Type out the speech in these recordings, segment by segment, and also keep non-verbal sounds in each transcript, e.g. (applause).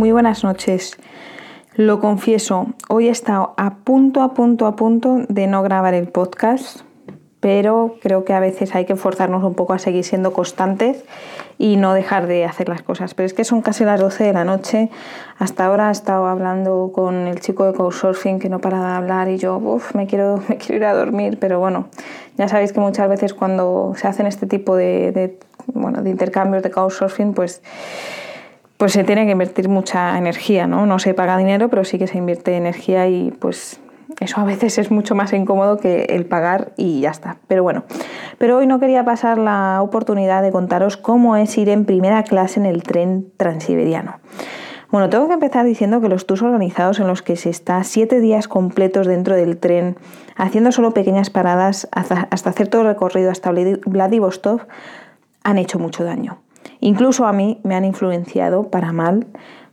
Muy buenas noches. Lo confieso, hoy he estado a punto, a punto, a punto de no grabar el podcast, pero creo que a veces hay que forzarnos un poco a seguir siendo constantes y no dejar de hacer las cosas. Pero es que son casi las 12 de la noche. Hasta ahora he estado hablando con el chico de Couchsurfing que no para de hablar y yo, uff, me quiero, (laughs) me quiero ir a dormir. Pero bueno, ya sabéis que muchas veces cuando se hacen este tipo de, de, bueno, de intercambios de Couchsurfing, pues pues se tiene que invertir mucha energía, ¿no? No se paga dinero, pero sí que se invierte energía y pues eso a veces es mucho más incómodo que el pagar y ya está. Pero bueno, pero hoy no quería pasar la oportunidad de contaros cómo es ir en primera clase en el tren transiberiano. Bueno, tengo que empezar diciendo que los tours organizados en los que se está siete días completos dentro del tren, haciendo solo pequeñas paradas hasta, hasta hacer todo el recorrido hasta Vladivostok, han hecho mucho daño. Incluso a mí me han influenciado para mal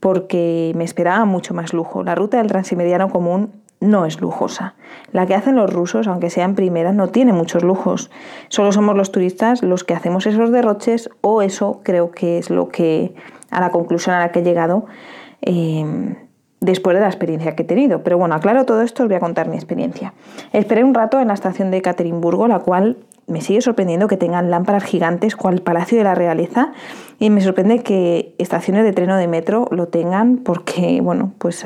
porque me esperaba mucho más lujo. La ruta del Transimeriano común no es lujosa. La que hacen los rusos, aunque sea en primera, no tiene muchos lujos. Solo somos los turistas los que hacemos esos derroches o eso creo que es lo que, a la conclusión a la que he llegado eh, después de la experiencia que he tenido. Pero bueno, aclaro todo esto, os voy a contar mi experiencia. Esperé un rato en la estación de Ekaterimburgo, la cual me sigue sorprendiendo que tengan lámparas gigantes cual Palacio de la Realeza y me sorprende que estaciones de tren o de metro lo tengan porque, bueno, pues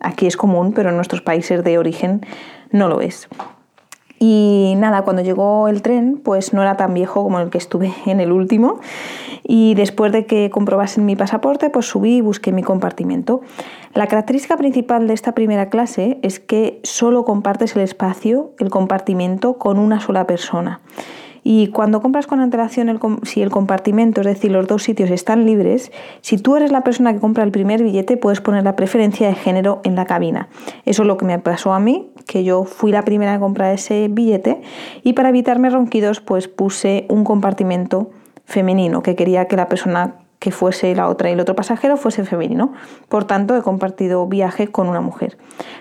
aquí es común, pero en nuestros países de origen no lo es. Y nada, cuando llegó el tren, pues no era tan viejo como el que estuve en el último. Y después de que comprobasen mi pasaporte, pues subí y busqué mi compartimento. La característica principal de esta primera clase es que solo compartes el espacio, el compartimento, con una sola persona. Y cuando compras con antelación, el, si el compartimento, es decir, los dos sitios están libres, si tú eres la persona que compra el primer billete, puedes poner la preferencia de género en la cabina. Eso es lo que me pasó a mí, que yo fui la primera a comprar ese billete y para evitarme ronquidos, pues puse un compartimento femenino, que quería que la persona que fuese la otra y el otro pasajero fuese femenino. Por tanto, he compartido viaje con una mujer.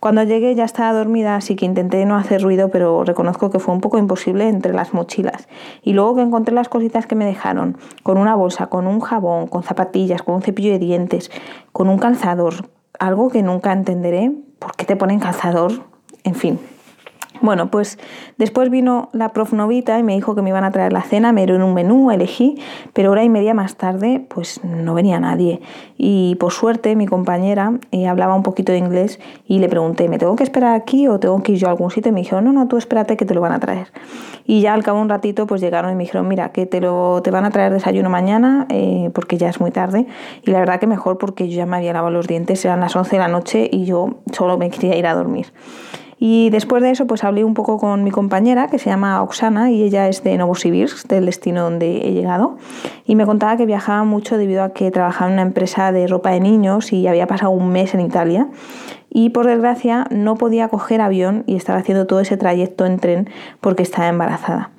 Cuando llegué ya estaba dormida, así que intenté no hacer ruido, pero reconozco que fue un poco imposible entre las mochilas. Y luego que encontré las cositas que me dejaron, con una bolsa, con un jabón, con zapatillas, con un cepillo de dientes, con un calzador, algo que nunca entenderé, ¿por qué te ponen calzador? En fin, bueno, pues después vino la prof Novita y me dijo que me iban a traer la cena, me dieron un menú, elegí, pero hora y media más tarde pues no venía nadie. Y por suerte mi compañera eh, hablaba un poquito de inglés y le pregunté, ¿me tengo que esperar aquí o tengo que ir yo a algún sitio? Y me dijo, no, no, tú espérate que te lo van a traer. Y ya al cabo de un ratito pues llegaron y me dijeron, mira, que te, lo, te van a traer desayuno mañana eh, porque ya es muy tarde. Y la verdad que mejor porque yo ya me había lavado los dientes, eran las 11 de la noche y yo solo me quería ir a dormir. Y después de eso, pues hablé un poco con mi compañera, que se llama Oksana, y ella es de Novosibirsk, del destino donde he llegado, y me contaba que viajaba mucho debido a que trabajaba en una empresa de ropa de niños y había pasado un mes en Italia. Y por desgracia no podía coger avión y estaba haciendo todo ese trayecto en tren porque estaba embarazada.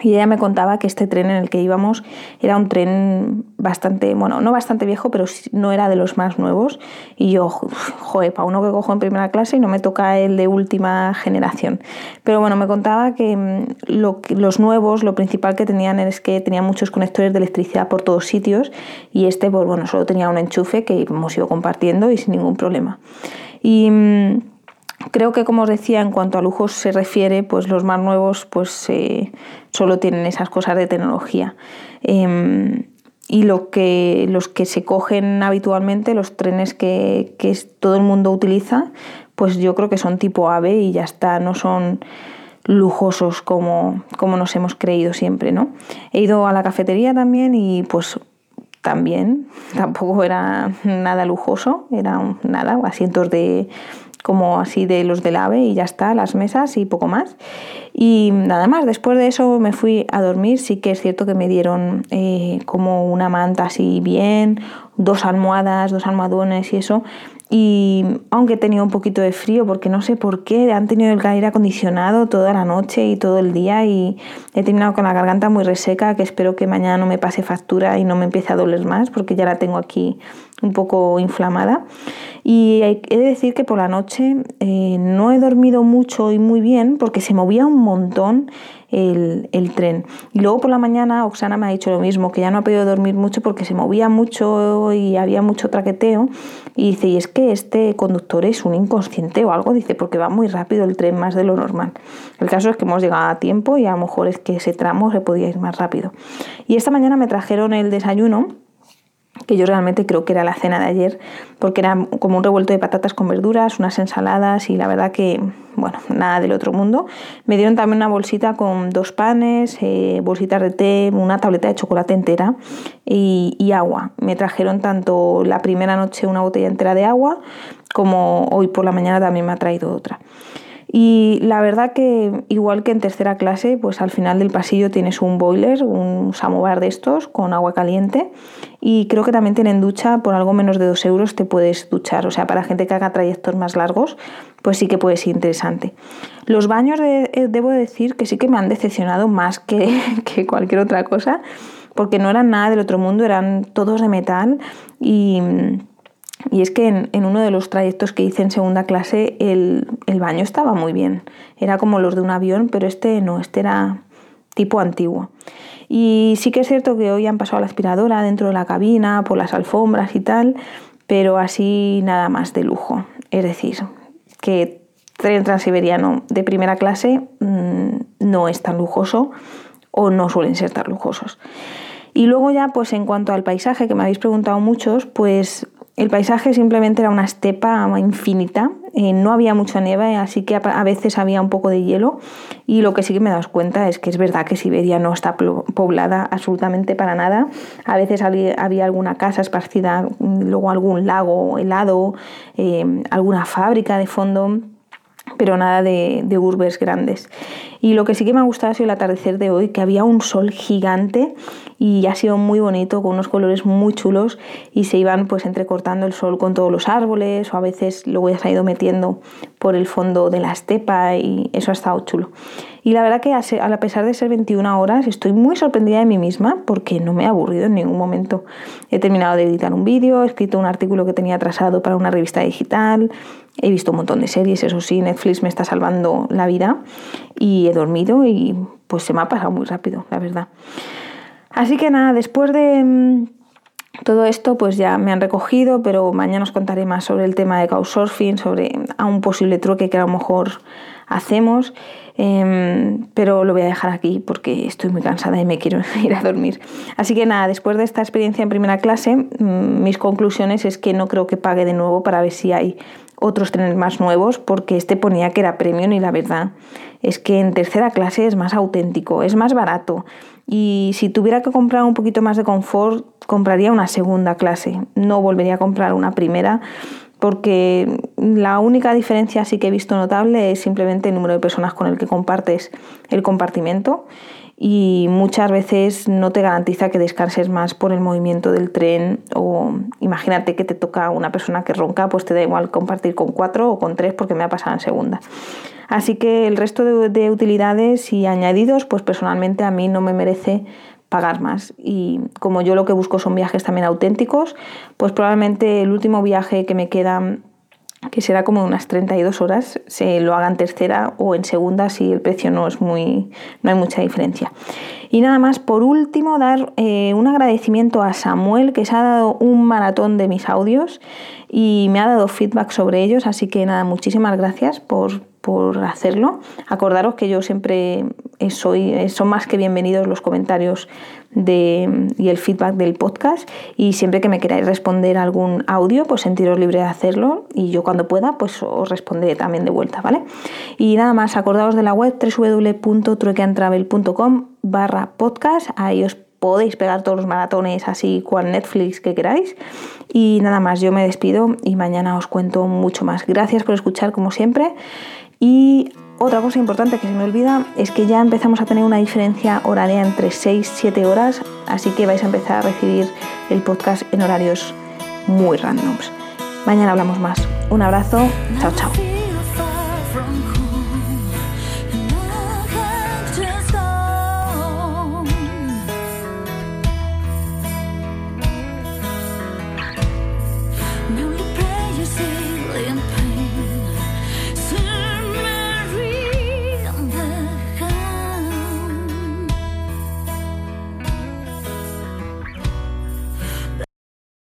Y ella me contaba que este tren en el que íbamos era un tren bastante, bueno, no bastante viejo, pero no era de los más nuevos. Y yo, joder, para uno que cojo en primera clase y no me toca el de última generación. Pero bueno, me contaba que mm, los nuevos, lo principal que tenían es que tenían muchos conectores de electricidad por todos sitios y este, pues bueno, solo tenía un enchufe que hemos ido compartiendo y sin ningún problema. Y mm, Creo que, como os decía, en cuanto a lujos se refiere, pues los más nuevos pues, eh, solo tienen esas cosas de tecnología. Em, y lo que, los que se cogen habitualmente, los trenes que, que, todo el mundo utiliza, pues yo creo que son tipo AVE y ya está, no son lujosos como, como nos hemos creído siempre. ¿no? He ido a la cafetería también y pues también (laughs) tampoco era nada lujoso, era nada, asientos de como así de los del AVE y ya está, las mesas y poco más. Y nada más, después de eso me fui a dormir, sí que es cierto que me dieron eh, como una manta así bien, dos almohadas, dos almohadones y eso. Y aunque he tenido un poquito de frío, porque no sé por qué, han tenido el aire acondicionado toda la noche y todo el día y he terminado con la garganta muy reseca, que espero que mañana no me pase factura y no me empiece a doler más, porque ya la tengo aquí un poco inflamada. Y he de decir que por la noche eh, no he dormido mucho y muy bien porque se movía un montón el, tren. Y luego por la mañana Oksana me ha dicho lo mismo, que ya no ha podido dormir mucho porque se movía mucho y había mucho traqueteo. Y dice, y es que este conductor es un inconsciente o algo, dice, porque va muy rápido el tren, más de lo normal. El caso es que hemos llegado a tiempo y a lo mejor es que ese tramo se podía ir más rápido. Y esta mañana me trajeron el desayuno que yo realmente creo que era la cena de ayer, porque era como un revuelto de patatas con verduras, unas ensaladas y la verdad que, bueno, nada del otro mundo. Me dieron también una bolsita con dos panes, eh, bolsitas de té, una tableta de chocolate entera y, y agua. Me trajeron tanto la primera noche una botella entera de agua, como hoy por la mañana también me ha traído otra. Y la verdad que igual que en tercera clase, pues al final del pasillo tienes un boiler, un samovar de estos con agua caliente y creo que también tienen ducha, por algo menos de dos euros te puedes duchar, o sea, para gente que haga trayectos más largos, pues sí que puede ser interesante. Los baños eh, debo decir que sí que me han decepcionado más que, (laughs) que cualquier otra cosa, porque no eran nada del otro mundo, eran todos de metal y y es que en, uno de los trayectos que hice en segunda clase el, baño estaba muy bien. Era como los de un avión, pero este no, este era tipo antiguo. Y sí que es cierto que hoy han pasado la aspiradora dentro de la cabina, por las alfombras y tal, pero así nada más de lujo. Es decir, que tren transiberiano de primera clase mm, no es tan lujoso o no suelen ser tan lujosos. Y luego ya, pues en cuanto al paisaje, que me habéis preguntado muchos, pues el paisaje simplemente era una estepa infinita, eh, no había mucha nieve, así que a veces había un poco de hielo. Y lo que sí que me das cuenta es que es verdad que Siberia no está poblada absolutamente para nada. A veces había alguna casa esparcida, luego algún lago helado, eh, alguna fábrica de fondo pero nada de, de, urbes grandes. Y lo que sí que me ha gustado ha sido el atardecer de hoy, que había un sol gigante y ha sido muy bonito, con unos colores muy chulos y se iban pues entrecortando el sol con todos los árboles o a veces luego ya se ha ido metiendo por el fondo de la estepa y eso ha estado chulo. Y la verdad que a pesar de ser 21 horas estoy muy sorprendida de mí misma porque no me he aburrido en ningún momento. He terminado de editar un vídeo, he escrito un artículo que tenía atrasado para una revista digital, he visto un montón de series, eso sí, Netflix me está salvando la vida y he dormido y pues se me ha pasado muy rápido, la verdad. Así que nada, después de mm, todo esto, pues ya me han recogido, pero mañana os contaré más sobre el tema de Couchsurfing, sobre a un posible truque que a lo mejor hacemos. Em, pero lo voy a dejar aquí porque estoy muy cansada y me quiero (laughs) ir a dormir. Así que nada, después de esta experiencia en primera clase, mm, mis conclusiones es que no creo que pague de nuevo para ver si hay otros trenes más nuevos, porque este ponía que era premium y la verdad es que en tercera clase es más auténtico, es más barato. Y si tuviera que comprar un poquito más de confort, compraría una segunda clase. No volvería a comprar una primera porque la única diferencia sí que he visto notable es simplemente el número de personas con el que compartes el compartimento y muchas veces no te garantiza que descanses más por el movimiento del tren o imagínate que te toca una persona que ronca, pues te da igual compartir con cuatro o con tres porque me ha pasado en segunda. Así que el resto de, utilidades y añadidos, pues personalmente a mí no me merece pagar más. Y como yo lo que busco son viajes también auténticos, pues probablemente el último viaje que me queda que será como unas 32 horas, se lo haga en tercera o en segunda si el precio no es muy, no hay mucha diferencia. Y nada más, por último, dar eh, un agradecimiento a Samuel que se ha dado un maratón de mis audios y me ha dado feedback sobre ellos, así que nada, muchísimas gracias por, por hacerlo. Acordaros que yo siempre soy, son más que bienvenidos los comentarios de, y el feedback del podcast y siempre que me queráis responder algún audio, pues sentiros libre de hacerlo y yo cuando pueda, pues os responderé también de vuelta, ¿vale? Y nada más, acordaos de la web www.truequeantravel.com barra podcast, ahí os podéis pegar todos los maratones así cual Netflix que queráis. Y nada más, yo me despido y mañana os cuento mucho más. Gracias por escuchar como siempre y otra cosa importante que se me olvida es que ya empezamos a tener una diferencia horaria entre 6 y 7 horas, así que vais a empezar a recibir el podcast en horarios muy randoms. Mañana hablamos más. Un abrazo, chao chao.